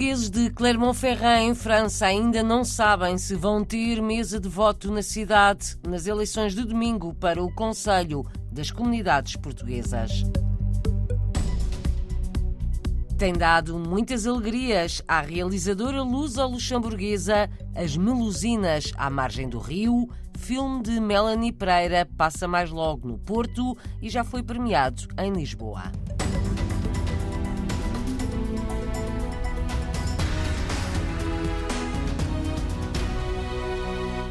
portugueses de Clermont-Ferrand, em França, ainda não sabem se vão ter mesa de voto na cidade nas eleições de domingo para o Conselho das Comunidades Portuguesas. Tem dado muitas alegrias à realizadora luso-luxemburguesa As Melusinas à Margem do Rio, filme de Melanie Pereira, passa mais logo no Porto e já foi premiado em Lisboa.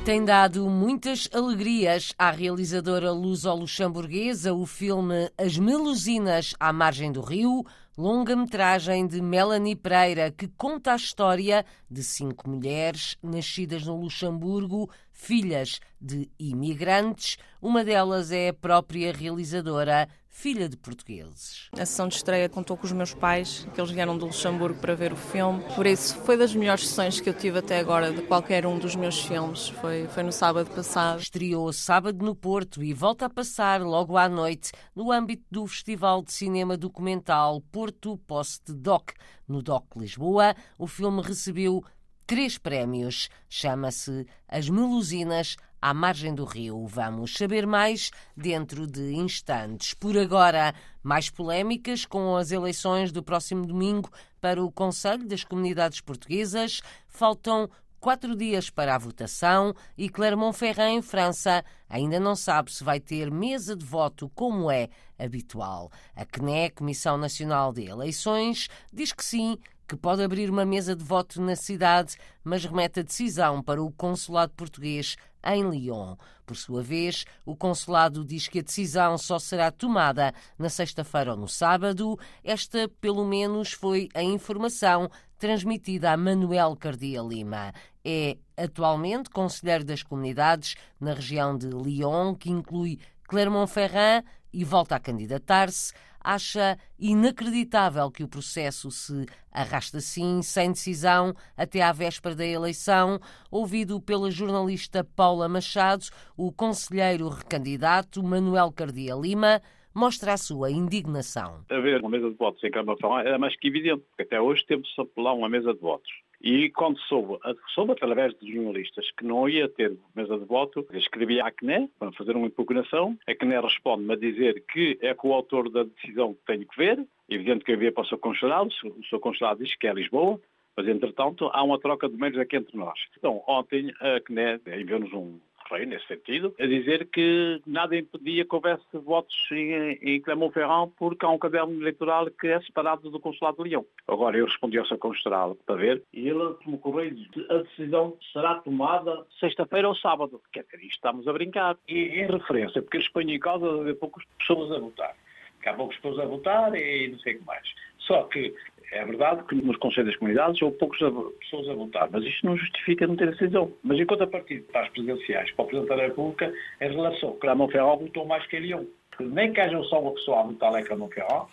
Tem dado muitas alegrias à realizadora luso-luxemburguesa o filme As Melusinas à Margem do Rio, longa-metragem de Melanie Pereira, que conta a história de cinco mulheres nascidas no Luxemburgo, filhas de imigrantes. Uma delas é a própria realizadora, filha de portugueses. A sessão de estreia contou com os meus pais, que eles vieram do Luxemburgo para ver o filme. Por isso, foi das melhores sessões que eu tive até agora de qualquer um dos meus filmes. Foi, foi no sábado passado. Estreou sábado no Porto e volta a passar logo à noite no âmbito do Festival de Cinema Documental Porto Post Doc. No Doc Lisboa, o filme recebeu três prémios. Chama-se As Melusinas à margem do rio. Vamos saber mais dentro de instantes. Por agora, mais polémicas com as eleições do próximo domingo para o Conselho das Comunidades Portuguesas. Faltam quatro dias para a votação e Clermont-Ferrand, em França, ainda não sabe se vai ter mesa de voto como é habitual. A CNE, Comissão Nacional de Eleições, diz que sim, que pode abrir uma mesa de voto na cidade, mas remete a decisão para o consulado português em Lyon. Por sua vez, o consulado diz que a decisão só será tomada na sexta-feira ou no sábado. Esta, pelo menos, foi a informação transmitida a Manuel Cardia Lima. É atualmente conselheiro das comunidades na região de Lyon, que inclui Clermont-Ferrand e volta a candidatar-se acha inacreditável que o processo se arraste assim, sem decisão, até à véspera da eleição. Ouvido pela jornalista Paula Machado, o conselheiro recandidato Manuel Cardia Lima mostra a sua indignação. Haver uma mesa de votos em Câmara era mais que evidente, porque até hoje temos a apelar uma mesa de votos. E quando soube, soube através de jornalistas que não ia ter mesa de voto, escrevi à CNE para fazer uma impugnação. A CNE responde-me a dizer que é com o autor da decisão que tenho que ver. Evidente que havia para o seu consulado, o seu consulado diz que é Lisboa, mas entretanto há uma troca de meios aqui entre nós. Então ontem a CNE enviou-nos um, foi nesse sentido, a dizer que nada impedia que houvesse votos em, em Clermont-Ferrand porque há um caderno eleitoral que é separado do Consulado de Leão. Agora eu respondi ao seu consulado para ver e ele me correio a decisão será tomada sexta-feira ou sábado. Quer dizer, isto estamos a brincar. E em referência, porque eles põem em causa de poucas pessoas a votar. Que há poucas pessoas a votar e não sei o que mais. Só que é verdade que nos Conselhos das Comunidades houve poucas pessoas a votar, mas isto não justifica não ter decisão. Mas enquanto a partir para as presidenciais, para o Presidente da República, em relação ao Clamão Ferrol votou mais que ele. Nem que haja só uma pessoa a votar lá em Clamão Ferrol,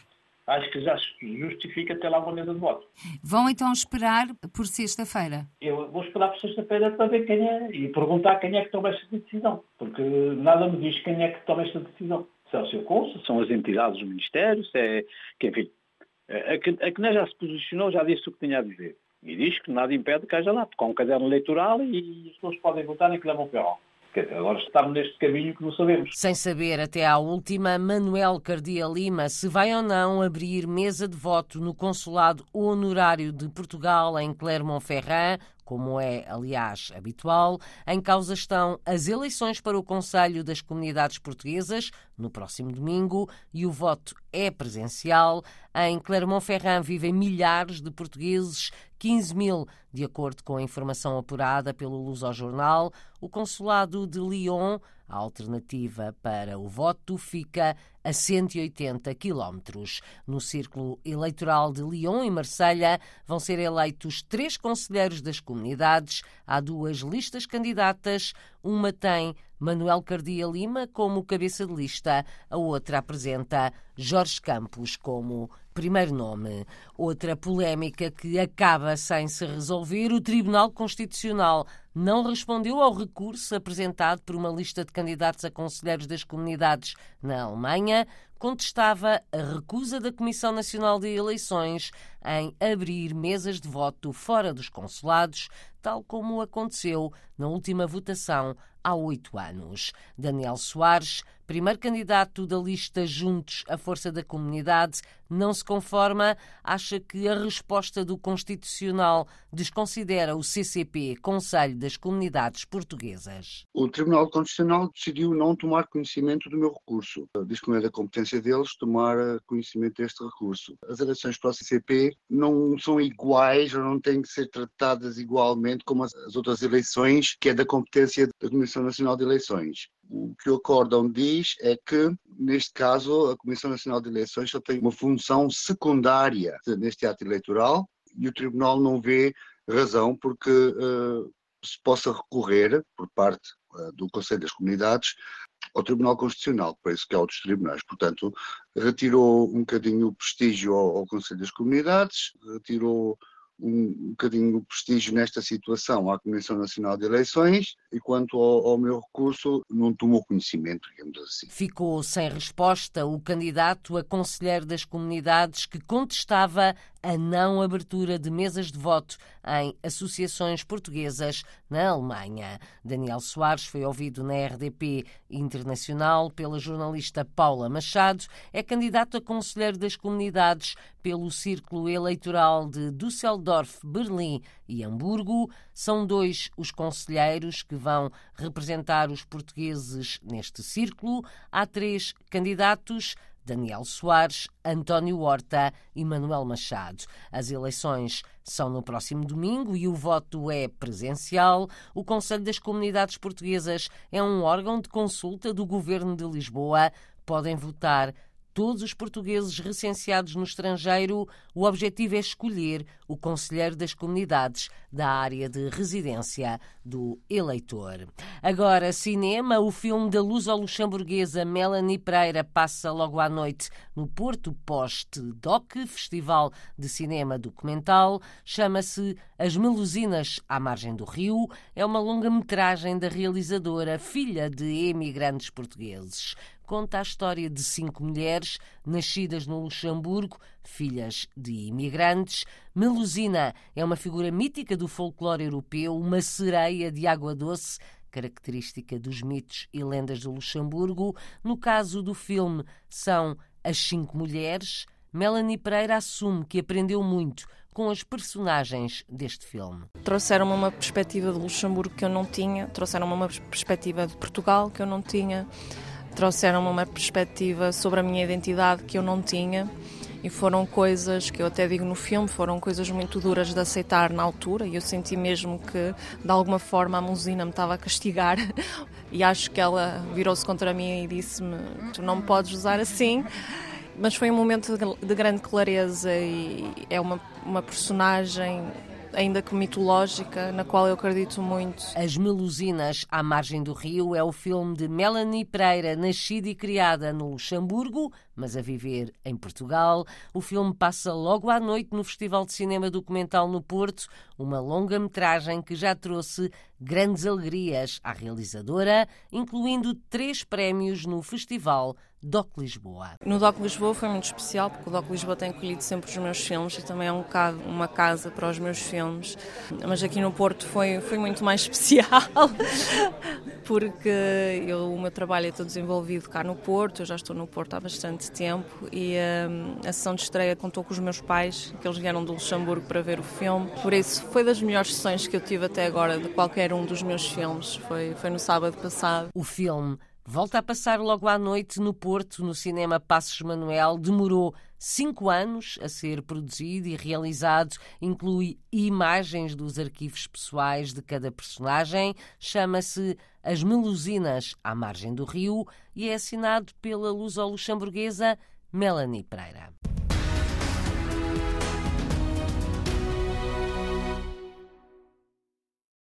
acho que já justifica ter lá uma mesa de voto. Vão então esperar por sexta-feira? Eu vou esperar por sexta-feira para ver quem é e perguntar quem é que toma esta decisão, porque nada me diz quem é que toma esta decisão. Se é o seu cônsul, são as entidades do Ministério, se é, que, enfim, a CNE já se posicionou, já disse o que tinha a dizer. E diz que nada impede que haja lá, há um caderno eleitoral e as pessoas podem votar em que levam. Agora estamos neste caminho que não sabemos. Sem saber até à última, Manuel Cardia Lima se vai ou não abrir mesa de voto no Consulado Honorário de Portugal em Clermont-Ferrand, como é, aliás, habitual. Em causa estão as eleições para o Conselho das Comunidades Portuguesas, no próximo domingo, e o voto é presencial. Em Clermont-Ferrand vivem milhares de portugueses, 15 mil, de acordo com a informação apurada pelo Luz ao Jornal. O Consulado de Lyon a alternativa para o voto fica a 180 quilómetros. No círculo eleitoral de Lyon e Marselha vão ser eleitos três conselheiros das comunidades. Há duas listas candidatas. Uma tem Manuel Cardia Lima como cabeça de lista, a outra apresenta Jorge Campos como primeiro nome. Outra polémica que acaba sem se resolver: o Tribunal Constitucional não respondeu ao recurso apresentado por uma lista de candidatos a conselheiros das comunidades na Alemanha, contestava a recusa da Comissão Nacional de Eleições em abrir mesas de voto fora dos consulados, tal como aconteceu na última votação há oito anos. Daniel Soares, primeiro candidato da lista Juntos à Força da Comunidade, não se conforma, acha que a resposta do Constitucional desconsidera o CCP, Conselho das Comunidades Portuguesas. O Tribunal Constitucional decidiu não tomar conhecimento do meu recurso. Diz que não é da competência deles tomar conhecimento deste recurso. As eleições para o CCP não são iguais ou não têm que ser tratadas igualmente como as outras eleições, que é da competência da Comissão Nacional de Eleições. O que o acórdão diz é que, neste caso, a Comissão Nacional de Eleições só tem uma função secundária neste ato eleitoral e o Tribunal não vê razão porque uh, se possa recorrer, por parte uh, do Conselho das Comunidades, ao Tribunal Constitucional, para isso que é outros tribunais. Portanto, retirou um bocadinho o prestígio ao, ao Conselho das Comunidades, retirou um, bocadinho o prestígio nesta situação à Comissão Nacional de Eleições e quanto ao, ao, meu recurso não tomou conhecimento, digamos assim. Ficou sem resposta o candidato a conselheiro das comunidades que contestava a não abertura de mesas de voto em associações portuguesas na Alemanha. Daniel Soares foi ouvido na RDP Internacional pela jornalista Paula Machado, é candidato a conselheiro das comunidades pelo Círculo Eleitoral de Düsseldorf, Berlim e Hamburgo. São dois os conselheiros que vão representar os portugueses neste círculo. Há três candidatos Daniel Soares, António Horta e Manuel Machado. As eleições são no próximo domingo e o voto é presencial. O Conselho das Comunidades Portuguesas é um órgão de consulta do Governo de Lisboa. Podem votar todos os portugueses recenseados no estrangeiro, o objetivo é escolher o conselheiro das comunidades da área de residência do eleitor. Agora, cinema, o filme da luso-luxemburguesa Melanie Pereira passa logo à noite no Porto Post Doc, Festival de Cinema Documental. Chama-se As Melusinas à Margem do Rio. É uma longa-metragem da realizadora, filha de emigrantes portugueses conta a história de cinco mulheres nascidas no Luxemburgo, filhas de imigrantes. Melusina é uma figura mítica do folclore europeu, uma sereia de água doce, característica dos mitos e lendas do Luxemburgo. No caso do filme, são as cinco mulheres. Melanie Pereira assume que aprendeu muito com as personagens deste filme. Trouxeram-me uma perspectiva de Luxemburgo que eu não tinha, trouxeram-me uma perspectiva de Portugal que eu não tinha trouxeram-me uma perspectiva sobre a minha identidade que eu não tinha. E foram coisas que eu até digo no filme, foram coisas muito duras de aceitar na altura. E eu senti mesmo que de alguma forma a Musina me estava a castigar. E acho que ela virou-se contra mim e disse-me tu não me podes usar assim. Mas foi um momento de grande clareza e é uma, uma personagem ainda que mitológica, na qual eu acredito muito. As Melusinas à Margem do Rio é o filme de Melanie Pereira, nascida e criada no Luxemburgo, mas a viver em Portugal. O filme passa logo à noite no Festival de Cinema Documental no Porto, uma longa-metragem que já trouxe grandes alegrias à realizadora, incluindo três prémios no Festival DOC Lisboa. No DOC Lisboa foi muito especial, porque o DOC Lisboa tem colhido sempre os meus filmes e também é um bocado uma casa para os meus filmes. Mas aqui no Porto foi, foi muito mais especial, porque eu, o meu trabalho é todo desenvolvido cá no Porto, eu já estou no Porto há bastante tempo e um, a sessão de estreia contou com os meus pais, que eles vieram do Luxemburgo para ver o filme. Por isso, foi das melhores sessões que eu tive até agora de qualquer um dos meus filmes. Foi, foi no sábado passado. O filme Volta a passar logo à noite no Porto, no cinema Passos Manuel. Demorou cinco anos a ser produzido e realizado. Inclui imagens dos arquivos pessoais de cada personagem. Chama-se As Melusinas à Margem do Rio e é assinado pela luso-luxemburguesa Melanie Pereira.